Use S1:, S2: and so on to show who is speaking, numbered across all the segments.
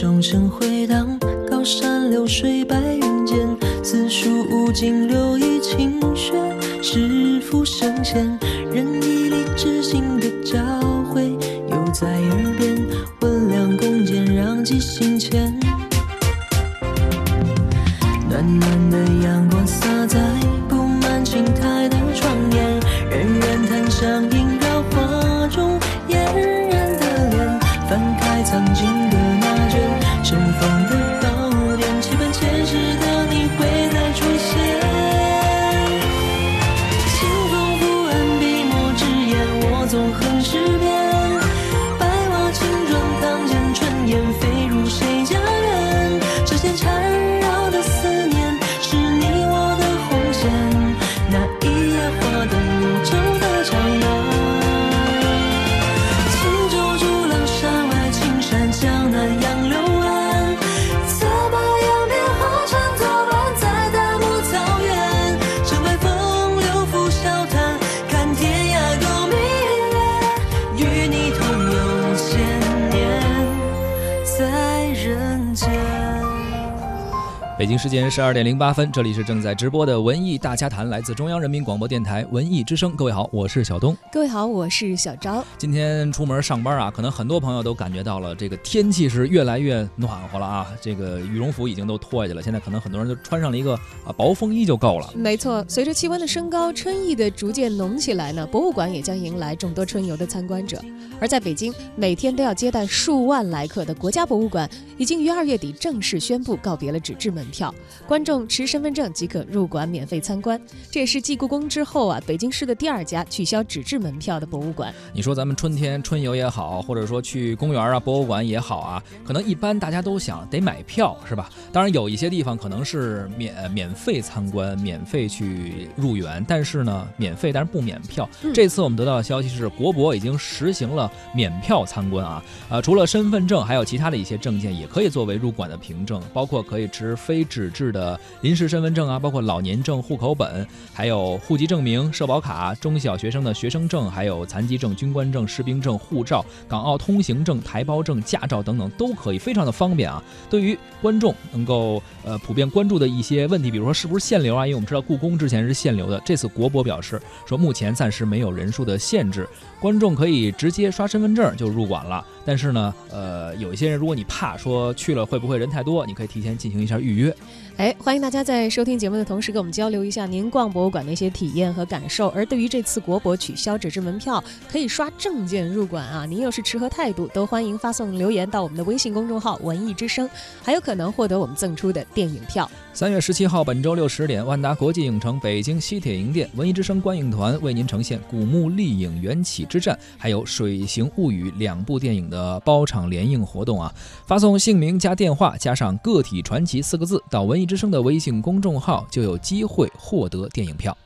S1: 钟声回荡，高山流水白云间，四书五经六艺勤学，师傅圣贤，仁义礼智信的教诲，犹在耳边，温良恭俭让记心间。暖暖的阳光洒在布满青苔的窗沿，人人檀香萦
S2: 北京时间十二点零八分，这里是正在直播的文艺大家谈，来自中央人民广播电台文艺之声。各位好，我是小东。
S3: 各位好，我是小昭。
S2: 今天出门上班啊，可能很多朋友都感觉到了这个天气是越来越暖和了啊，这个羽绒服已经都脱下去了，现在可能很多人就穿上了一个啊薄风衣就够了。
S3: 没错，随着气温的升高，春意的逐渐浓起来呢，博物馆也将迎来众多春游的参观者。而在北京，每天都要接待数万来客的国家博物馆，已经于二月底正式宣布告别了纸质门票，观众持身份证即可入馆免费参观。这也是继故宫之后啊，北京市的第二家取消纸质门票的博物馆。
S2: 你说咱们春天春游也好，或者说去公园啊、博物馆也好啊，可能一般大家都想得买票是吧？当然有一些地方可能是免呃免费参观、免费去入园，但是呢，免费但是不免票。
S3: 嗯
S2: 这次我们得到的消息是，国博已经实行了免票参观啊，呃，除了身份证，还有其他的一些证件也可以作为入馆的凭证，包括可以持非纸质的临时身份证啊，包括老年证、户口本，还有户籍证明、社保卡、中小学生的学生证，还有残疾证、军官证、士兵证、护照、港澳通行证、台胞证、驾照等等都可以，非常的方便啊。对于观众能够呃普遍关注的一些问题，比如说是不是限流啊？因为我们知道故宫之前是限流的，这次国博表示说目前暂时没有人数的限制，观众可以直接刷身份证就入馆了。但是呢，呃，有一些人如果你怕说去了会不会人太多，你可以提前进行一下预约。约。
S3: 哎，欢迎大家在收听节目的同时，跟我们交流一下您逛博物馆的一些体验和感受。而对于这次国博取消纸质门票，可以刷证件入馆啊，您又是持何态度？都欢迎发送留言到我们的微信公众号“文艺之声”，还有可能获得我们赠出的电影票。
S2: 三月十七号，本周六十点，万达国际影城北京西铁营店文艺之声观影团为您呈现《古墓丽影缘起之战》还有《水形物语》两部电影的包场联映活动啊！发送姓名加电话加上“个体传奇”四个字到文艺之声的微信公众号，就有机会获得电影票。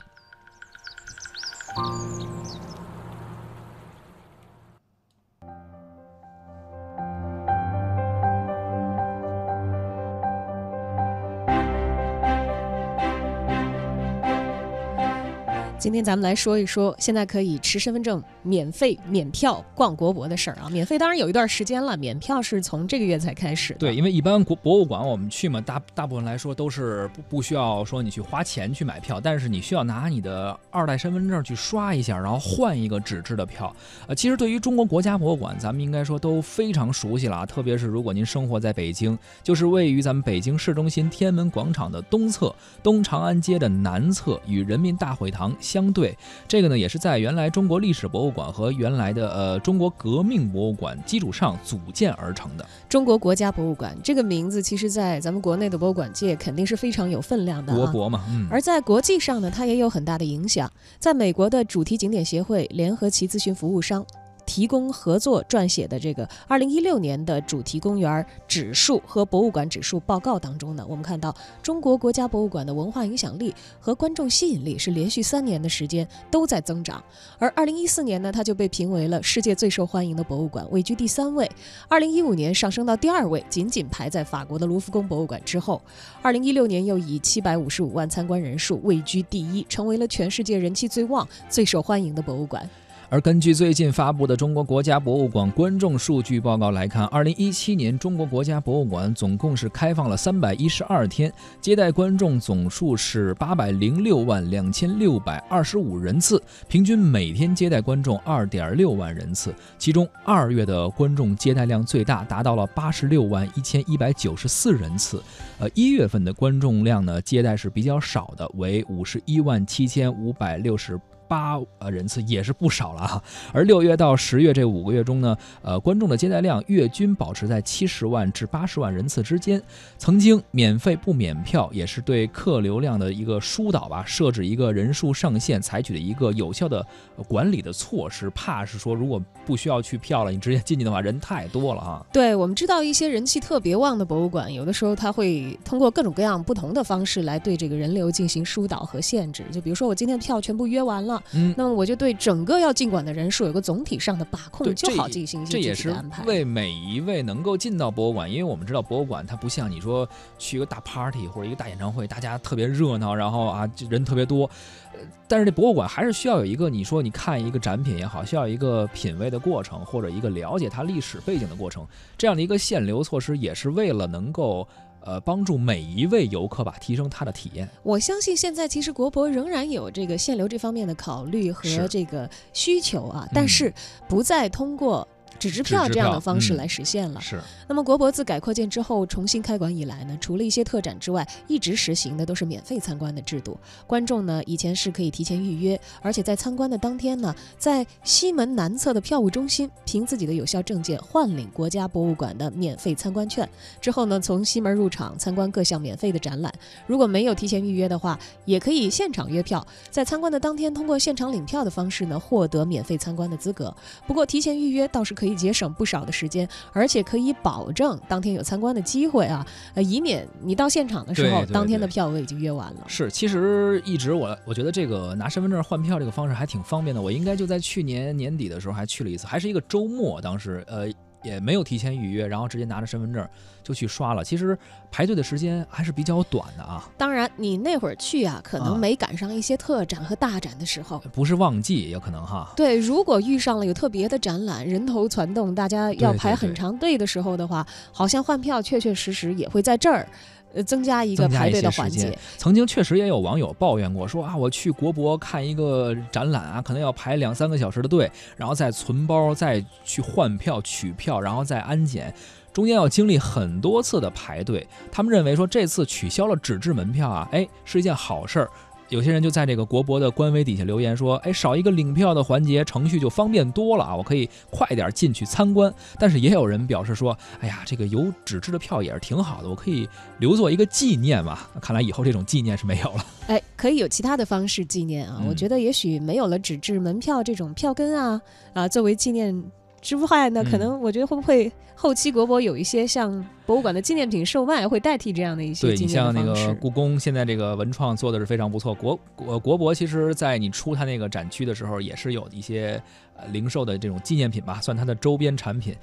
S3: 今天咱们来说一说，现在可以持身份证免费免票逛国博的事儿啊。免费当然有一段时间了，免票是从这个月才开始。
S2: 对，因为一般国博物馆我们去嘛，大大部分来说都是不不需要说你去花钱去买票，但是你需要拿你的二代身份证去刷一下，然后换一个纸质的票。呃，其实对于中国国家博物馆，咱们应该说都非常熟悉了啊，特别是如果您生活在北京，就是位于咱们北京市中心天安门广场的东侧，东长安街的南侧，与人民大会堂相对。这个呢，也是在原来中国历史博物馆和原来的呃中国革命博物馆基础上组建而成的。
S3: 中国国家博物馆这个名字，其实在咱们国内的博物馆界肯定是非常有分量的、啊。
S2: 国博嘛，嗯，
S3: 而在国际上呢，它也有很大的影响。在美国的主题景点协会联合其咨询服务商。提供合作撰写的这个二零一六年的主题公园指数和博物馆指数报告当中呢，我们看到中国国家博物馆的文化影响力和观众吸引力是连续三年的时间都在增长。而二零一四年呢，它就被评为了世界最受欢迎的博物馆，位居第三位。二零一五年上升到第二位，仅仅排在法国的卢浮宫博物馆之后。二零一六年又以七百五十五万参观人数位居第一，成为了全世界人气最旺、最受欢迎的博物馆。
S2: 而根据最近发布的中国国家博物馆观众数据报告来看，二零一七年中国国家博物馆总共是开放了三百一十二天，接待观众总数是八百零六万两千六百二十五人次，平均每天接待观众二点六万人次。其中二月的观众接待量最大，达到了八十六万一千一百九十四人次。呃，一月份的观众量呢，接待是比较少的，为五十一万七千五百六十。八呃人次也是不少了哈，而六月到十月这五个月中呢，呃观众的接待量月均保持在七十万至八十万人次之间。曾经免费不免票也是对客流量的一个疏导吧，设置一个人数上限，采取的一个有效的管理的措施。怕是说如果不需要去票了，你直接进去的话，人太多了哈。
S3: 对我们知道一些人气特别旺的博物馆，有的时候他会通过各种各样不同的方式来对这个人流进行疏导和限制。就比如说我今天的票全部约完了。
S2: 嗯，
S3: 那么我就对整个要进馆的人数有个总体上的把控，就好进行
S2: 这也是为每一位能够进到博物馆，因为我们知道博物馆它不像你说去一个大 party 或者一个大演唱会，大家特别热闹，然后啊人特别多，呃，但是这博物馆还是需要有一个你说你看一个展品也好，需要一个品味的过程或者一个了解它历史背景的过程，这样的一个限流措施也是为了能够。呃，帮助每一位游客吧，提升他的体验。
S3: 我相信现在其实国博仍然有这个限流这方面的考虑和这个需求啊，但是不再通过。纸质票这样的方式来实现了。
S2: 是。
S3: 那么国博自改扩建之后重新开馆以来呢，除了一些特展之外，一直实行的都是免费参观的制度。观众呢以前是可以提前预约，而且在参观的当天呢，在西门南侧的票务中心凭自己的有效证件换领国家博物馆的免费参观券，之后呢从西门入场参观各项免费的展览。如果没有提前预约的话，也可以现场约票，在参观的当天通过现场领票的方式呢获得免费参观的资格。不过提前预约倒是可以。节省不少的时间，而且可以保证当天有参观的机会啊，呃，以免你到现场的时候，当天的票额已经约完了。
S2: 是，其实一直我我觉得这个拿身份证换票这个方式还挺方便的。我应该就在去年年底的时候还去了一次，还是一个周末，当时呃。也没有提前预约，然后直接拿着身份证就去刷了。其实排队的时间还是比较短的啊。
S3: 当然，你那会儿去啊，可能没赶上一些特展和大展的时候，
S2: 不是旺季，有可能哈。
S3: 对，如果遇上了有特别的展览，人头攒动，大家要排很长队的时候的话，好像换票确确实实也会在这儿。呃，增加一个排队的环节。
S2: 曾经确实也有网友抱怨过，说啊，我去国博看一个展览啊，可能要排两三个小时的队，然后再存包，再去换票取票，然后再安检，中间要经历很多次的排队。他们认为说，这次取消了纸质门票啊，哎，是一件好事儿。有些人就在这个国博的官微底下留言说：“哎，少一个领票的环节，程序就方便多了啊！我可以快点进去参观。”但是也有人表示说：“哎呀，这个有纸质的票也是挺好的，我可以留作一个纪念嘛。”看来以后这种纪念是没有了。
S3: 哎，可以有其他的方式纪念啊！我觉得也许没有了纸质门票这种票根啊啊，作为纪念。之外呢，可能我觉得会不会后期国博有一些像博物馆的纪念品售卖，会代替这样的一些
S2: 对你像那个故宫现在这个文创做的是非常不错。国国国博其实在你出它那个展区的时候，也是有一些呃零售的这种纪念品吧，算它的周边产品。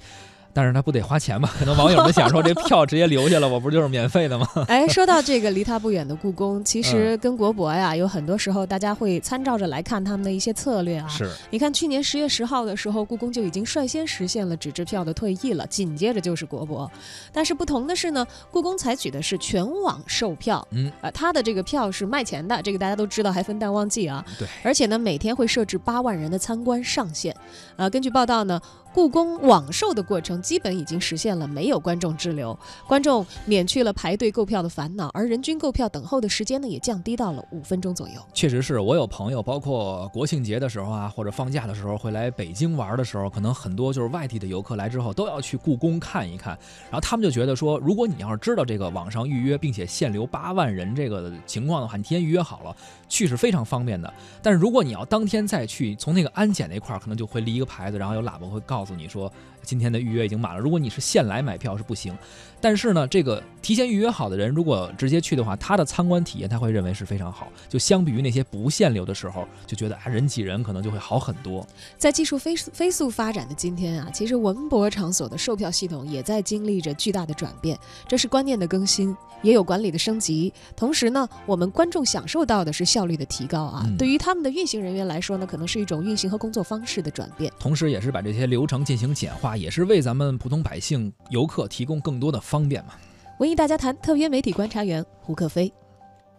S2: 但是他不得花钱吗？可能网友们想说，这票直接留下了，我不就是免费的吗？
S3: 哎，说到这个离他不远的故宫，其实跟国博呀，有很多时候大家会参照着来看他们的一些策略啊。
S2: 是，
S3: 你看去年十月十号的时候，故宫就已经率先实现了纸质票的退役了，紧接着就是国博。但是不同的是呢，故宫采取的是全网售票，
S2: 嗯，
S3: 呃，它的这个票是卖钱的，这个大家都知道，还分淡旺季啊。
S2: 对，
S3: 而且呢，每天会设置八万人的参观上限。呃，根据报道呢。故宫网售的过程基本已经实现了没有观众滞留，观众免去了排队购票的烦恼，而人均购票等候的时间呢也降低到了五分钟左右。
S2: 确实是我有朋友，包括国庆节的时候啊，或者放假的时候会来北京玩的时候，可能很多就是外地的游客来之后都要去故宫看一看，然后他们就觉得说，如果你要是知道这个网上预约并且限流八万人这个情况的话，你提前预约好了去是非常方便的。但是如果你要当天再去，从那个安检那块儿可能就会立一个牌子，然后有喇叭会告。诉你说今天的预约已经满了。如果你是现来买票是不行，但是呢，这个提前预约好的人如果直接去的话，他的参观体验他会认为是非常好。就相比于那些不限流的时候，就觉得啊人挤人可能就会好很多。
S3: 在技术飞速飞速发展的今天啊，其实文博场所的售票系统也在经历着巨大的转变，这是观念的更新，也有管理的升级。同时呢，我们观众享受到的是效率的提高啊。
S2: 嗯
S3: 对于他们的运行人员来说呢，可能是一种运行和工作方式的转变。
S2: 同时，也是把这些流程进行简化，也是为咱们普通百姓、游客提供更多的方便嘛。
S3: 文艺大家谈特约媒体观察员胡克飞。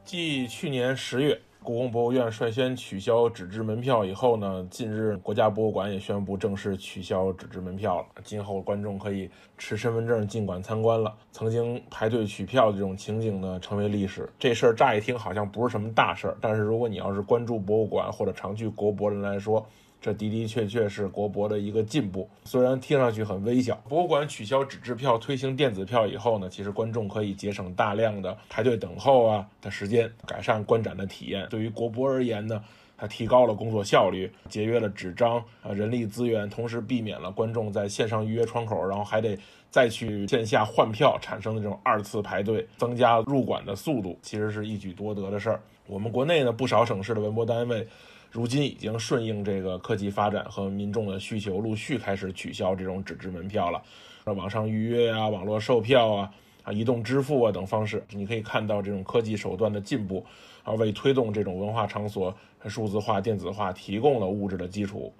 S4: 继去年十月故宫博物院率先取消纸质门票以后呢，近日国家博物馆也宣布正式取消纸质门票了。今后观众可以持身份证进馆参观了。曾经排队取票的这种情景呢，成为历史。这事儿乍一听好像不是什么大事儿，但是如果你要是关注博物馆或者常去国博人来说，这的的确确是国博的一个进步，虽然听上去很微小。博物馆取消纸质票，推行电子票以后呢，其实观众可以节省大量的排队等候啊的时间，改善观展的体验。对于国博而言呢，它提高了工作效率，节约了纸张啊人力资源，同时避免了观众在线上预约窗口，然后还得再去线下换票产生的这种二次排队，增加入馆的速度，其实是一举多得的事儿。我们国内呢，不少省市的文博单位。如今已经顺应这个科技发展和民众的需求，陆续开始取消这种纸质门票了。那网上预约啊、网络售票啊、啊移动支付啊等方式，你可以看到这种科技手段的进步，啊为推动这种文化场所数字化、电子化提供了物质的基础。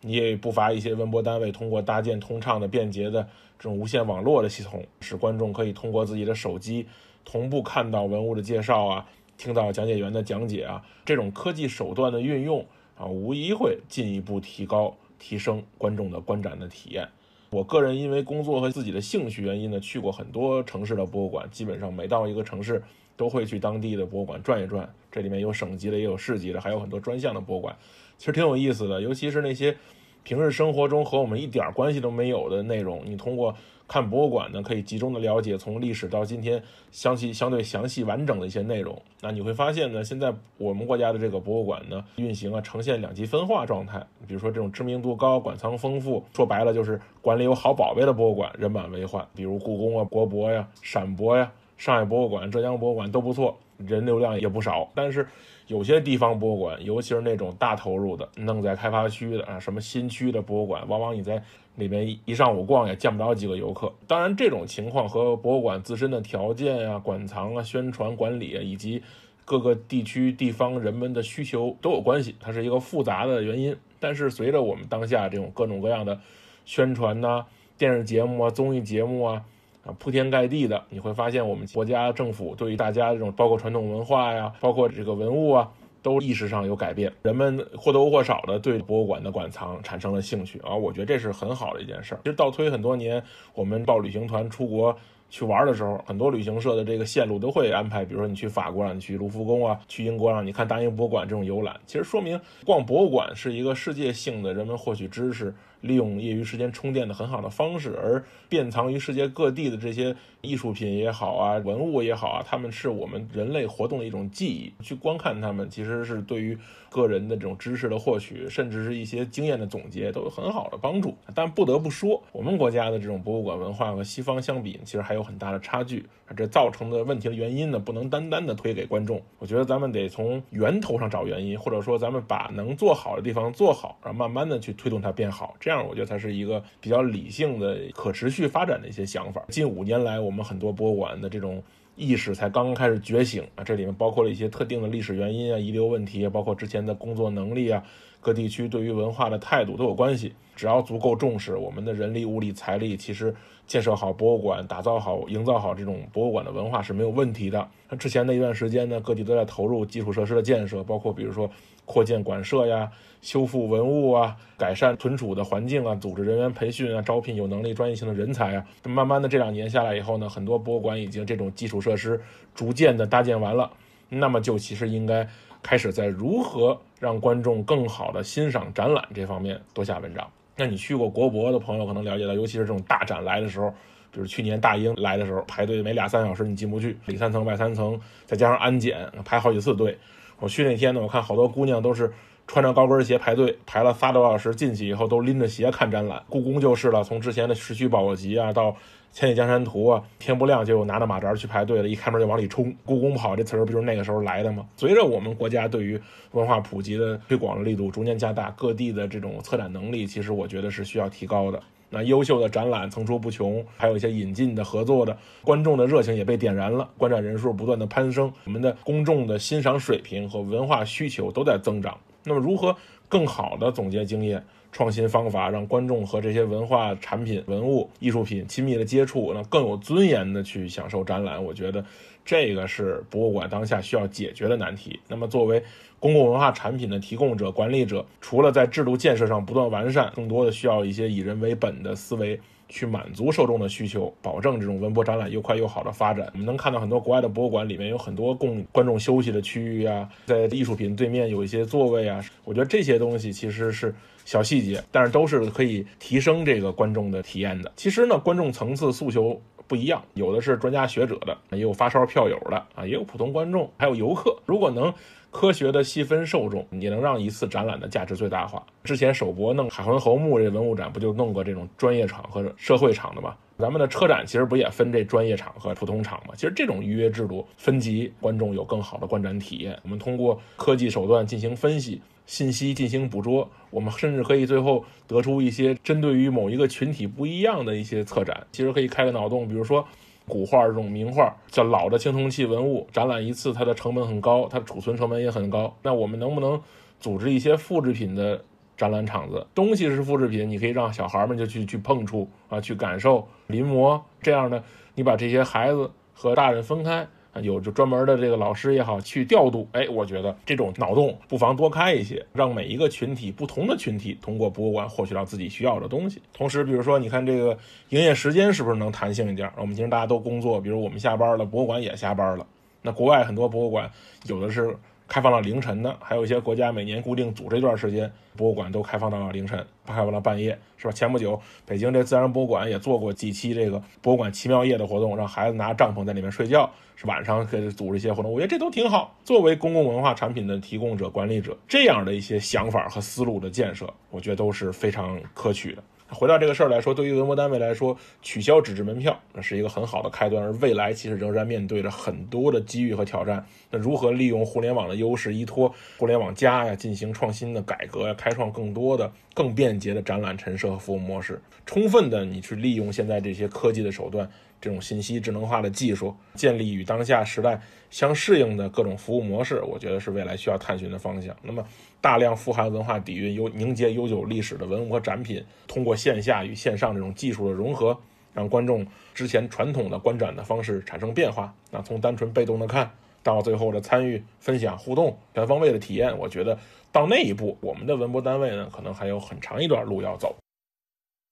S4: 你也不乏一些文博单位通过搭建通畅的、便捷的这种无线网络的系统，使观众可以通过自己的手机同步看到文物的介绍啊。听到讲解员的讲解啊，这种科技手段的运用啊，无疑会进一步提高、提升观众的观展的体验。我个人因为工作和自己的兴趣原因呢，去过很多城市的博物馆，基本上每到一个城市都会去当地的博物馆转一转。这里面有省级的，也有市级的，还有很多专项的博物馆，其实挺有意思的。尤其是那些平日生活中和我们一点关系都没有的内容，你通过看博物馆呢，可以集中的了解从历史到今天相细相对详细完整的一些内容。那你会发现呢，现在我们国家的这个博物馆呢，运行啊呈现两极分化状态。比如说这种知名度高、馆藏丰富，说白了就是馆里有好宝贝的博物馆人满为患。比如故宫啊、国博呀、陕博呀、上海博物馆、浙江博物馆都不错，人流量也不少。但是有些地方博物馆，尤其是那种大投入的、弄在开发区的啊，什么新区的博物馆，往往你在里面一上午逛也见不着几个游客。当然，这种情况和博物馆自身的条件呀、馆藏啊、宣传管理，以及各个地区地方人们的需求都有关系，它是一个复杂的原因。但是随着我们当下这种各种各样的宣传呐、电视节目啊、综艺节目啊。啊，铺天盖地的，你会发现我们国家政府对于大家这种包括传统文化呀，包括这个文物啊，都意识上有改变，人们或多或少的对博物馆的馆藏产生了兴趣啊，我觉得这是很好的一件事儿。其实倒推很多年，我们报旅行团出国。去玩的时候，很多旅行社的这个线路都会安排，比如说你去法国让你去卢浮宫啊，去英国啊你看大英博物馆这种游览。其实说明逛博物馆是一个世界性的人们获取知识、利用业余时间充电的很好的方式。而遍藏于世界各地的这些艺术品也好啊，文物也好啊，他们是我们人类活动的一种记忆。去观看他们，其实是对于个人的这种知识的获取，甚至是一些经验的总结，都有很好的帮助。但不得不说，我们国家的这种博物馆文化和西方相比，其实还有很大的差距。这造成的问题的原因呢，不能单单的推给观众。我觉得咱们得从源头上找原因，或者说咱们把能做好的地方做好，然后慢慢的去推动它变好。这这样我觉得才是一个比较理性的、可持续发展的一些想法。近五年来，我们很多博物馆的这种。意识才刚刚开始觉醒啊！这里面包括了一些特定的历史原因啊、遗留问题啊，包括之前的工作能力啊，各地区对于文化的态度都有关系。只要足够重视，我们的人力、物力、财力，其实建设好博物馆、打造好、营造好这种博物馆的文化是没有问题的。那之前的一段时间呢，各地都在投入基础设施的建设，包括比如说扩建馆舍呀、修复文物啊、改善存储的环境啊、组织人员培训啊、招聘有能力、专业性的人才啊。慢慢的这两年下来以后呢，很多博物馆已经这种基础设施逐渐的搭建完了，那么就其实应该开始在如何让观众更好的欣赏展览这方面多下文章。那你去过国博的朋友可能了解到，尤其是这种大展来的时候，比如去年大英来的时候，排队每俩三小时你进不去，里三层外三层，再加上安检排好几次队。我去那天呢，我看好多姑娘都是穿着高跟鞋排队，排了仨多小时，进去以后都拎着鞋看展览。故宫就是了，从之前的《市区保级》啊，到《千里江山图》啊，天不亮就拿着马扎去排队了，一开门就往里冲。故宫跑这词儿不就是那个时候来的吗？随着我们国家对于文化普及的推广的力度逐渐加大，各地的这种策展能力，其实我觉得是需要提高的。那优秀的展览层出不穷，还有一些引进的、合作的，观众的热情也被点燃了，观展人数不断的攀升，我们的公众的欣赏水平和文化需求都在增长。那么，如何更好的总结经验、创新方法，让观众和这些文化产品、文物、艺术品亲密的接触，那更有尊严的去享受展览？我觉得这个是博物馆当下需要解决的难题。那么，作为公共文化产品的提供者、管理者，除了在制度建设上不断完善，更多的需要一些以人为本的思维。去满足受众的需求，保证这种文博展览又快又好的发展。我们能看到很多国外的博物馆里面有很多供观众休息的区域啊，在艺术品对面有一些座位啊。我觉得这些东西其实是小细节，但是都是可以提升这个观众的体验的。其实呢，观众层次诉求不一样，有的是专家学者的，也有发烧票友的啊，也有普通观众，还有游客。如果能科学的细分受众，也能让一次展览的价值最大化。之前首博弄海昏侯墓这文物展，不就弄过这种专业场和社会场的吗？咱们的车展其实不也分这专业场和普通场吗？其实这种预约制度分级，观众有更好的观展体验。我们通过科技手段进行分析信息，进行捕捉，我们甚至可以最后得出一些针对于某一个群体不一样的一些策展。其实可以开个脑洞，比如说。古画这种名画，叫老的青铜器文物，展览一次它的成本很高，它的储存成本也很高。那我们能不能组织一些复制品的展览场子？东西是复制品，你可以让小孩们就去去碰触啊，去感受临摹这样呢。你把这些孩子和大人分开。有就专门的这个老师也好去调度，哎，我觉得这种脑洞不妨多开一些，让每一个群体不同的群体通过博物馆获取到自己需要的东西。同时，比如说你看这个营业时间是不是能弹性一点？我们其实大家都工作，比如我们下班了，博物馆也下班了。那国外很多博物馆有的是。开放到凌晨的，还有一些国家每年固定组这段时间，博物馆都开放到凌晨，开放到半夜，是吧？前不久，北京这自然博物馆也做过几期这个博物馆奇妙夜的活动，让孩子拿帐篷在里面睡觉，是晚上可以组织一些活动。我觉得这都挺好。作为公共文化产品的提供者、管理者，这样的一些想法和思路的建设，我觉得都是非常可取的。回到这个事儿来说，对于文博单位来说，取消纸质门票那是一个很好的开端，而未来其实仍然面对着很多的机遇和挑战。那如何利用互联网的优势，依托互联网加呀，进行创新的改革呀，开创更多的、更便捷的展览陈设和服务模式，充分的你去利用现在这些科技的手段。这种信息智能化的技术，建立与当下时代相适应的各种服务模式，我觉得是未来需要探寻的方向。那么，大量富含文化底蕴、有凝结悠久历史的文物和展品，通过线下与线上这种技术的融合，让观众之前传统的观展的方式产生变化。那从单纯被动的看，到最后的参与、分享、互动、全方位的体验，我觉得到那一步，我们的文博单位呢，可能还有很长一段路要走。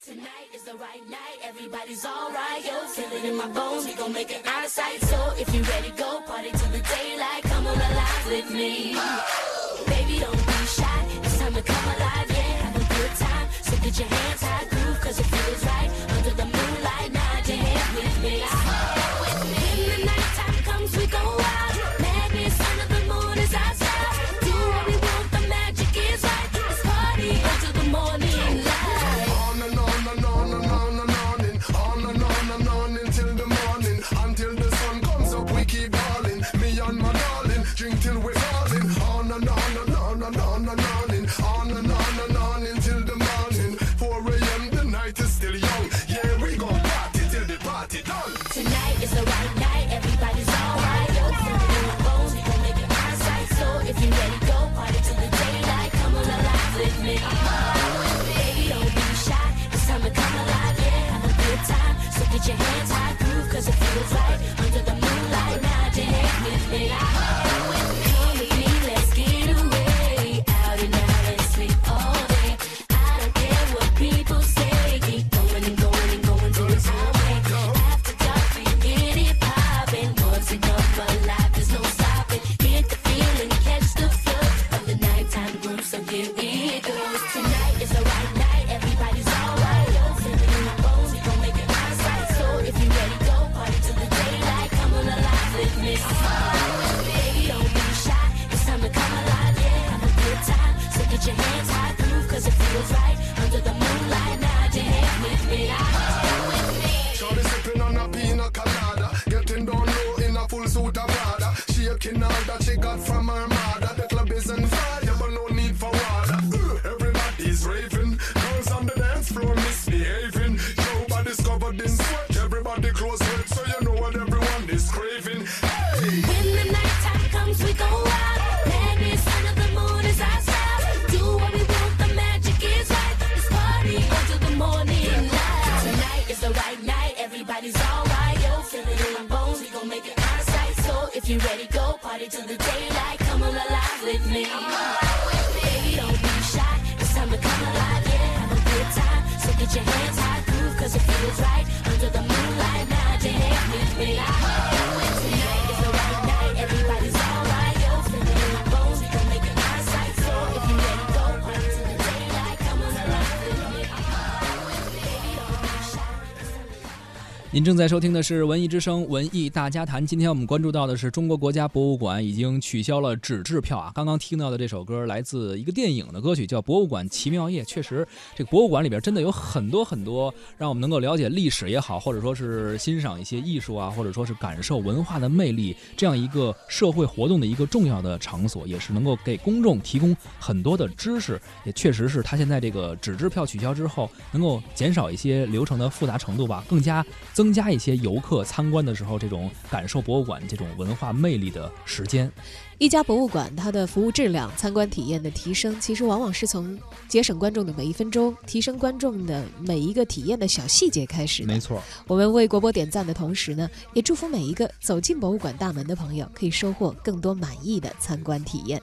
S4: Tonight is the right night, everybody's alright, yo. Feel it in my bones, we gon' make it out of sight. So if you ready, go party till the daylight. Come on alive with me. Come alive, yeah. Have a good time, so get your hands high, groove, cause it feels right. Under the moonlight, your head with me.
S5: Cause I
S2: 您正在收听的是《文艺之声·文艺大家谈》。今天我们关注到的是中国国家博物馆已经取消了纸质票啊。刚刚听到的这首歌来自一个电影的歌曲，叫《博物馆奇妙夜》。确实，这个博物馆里边真的有很多很多让我们能够了解历史也好，或者说是欣赏一些艺术啊，或者说是感受文化的魅力，这样一个社会活动的一个重要的场所，也是能够给公众提供很多的知识。也确实是它现在这个纸质票取消之后，能够减少一些流程的复杂程度吧，更加增加一些游客参观的时候这种感受博物馆这种文化魅力的时间。
S6: 一家博物馆，它的服务质量、参观体验的提升，其实往往是从节省观众的每一分钟、提升观众的每一个体验的小细节开始的。
S2: 没错，
S6: 我们为国博点赞的同时呢，也祝福每一个走进博物馆大门的朋友，可以收获更多满意的参观体验。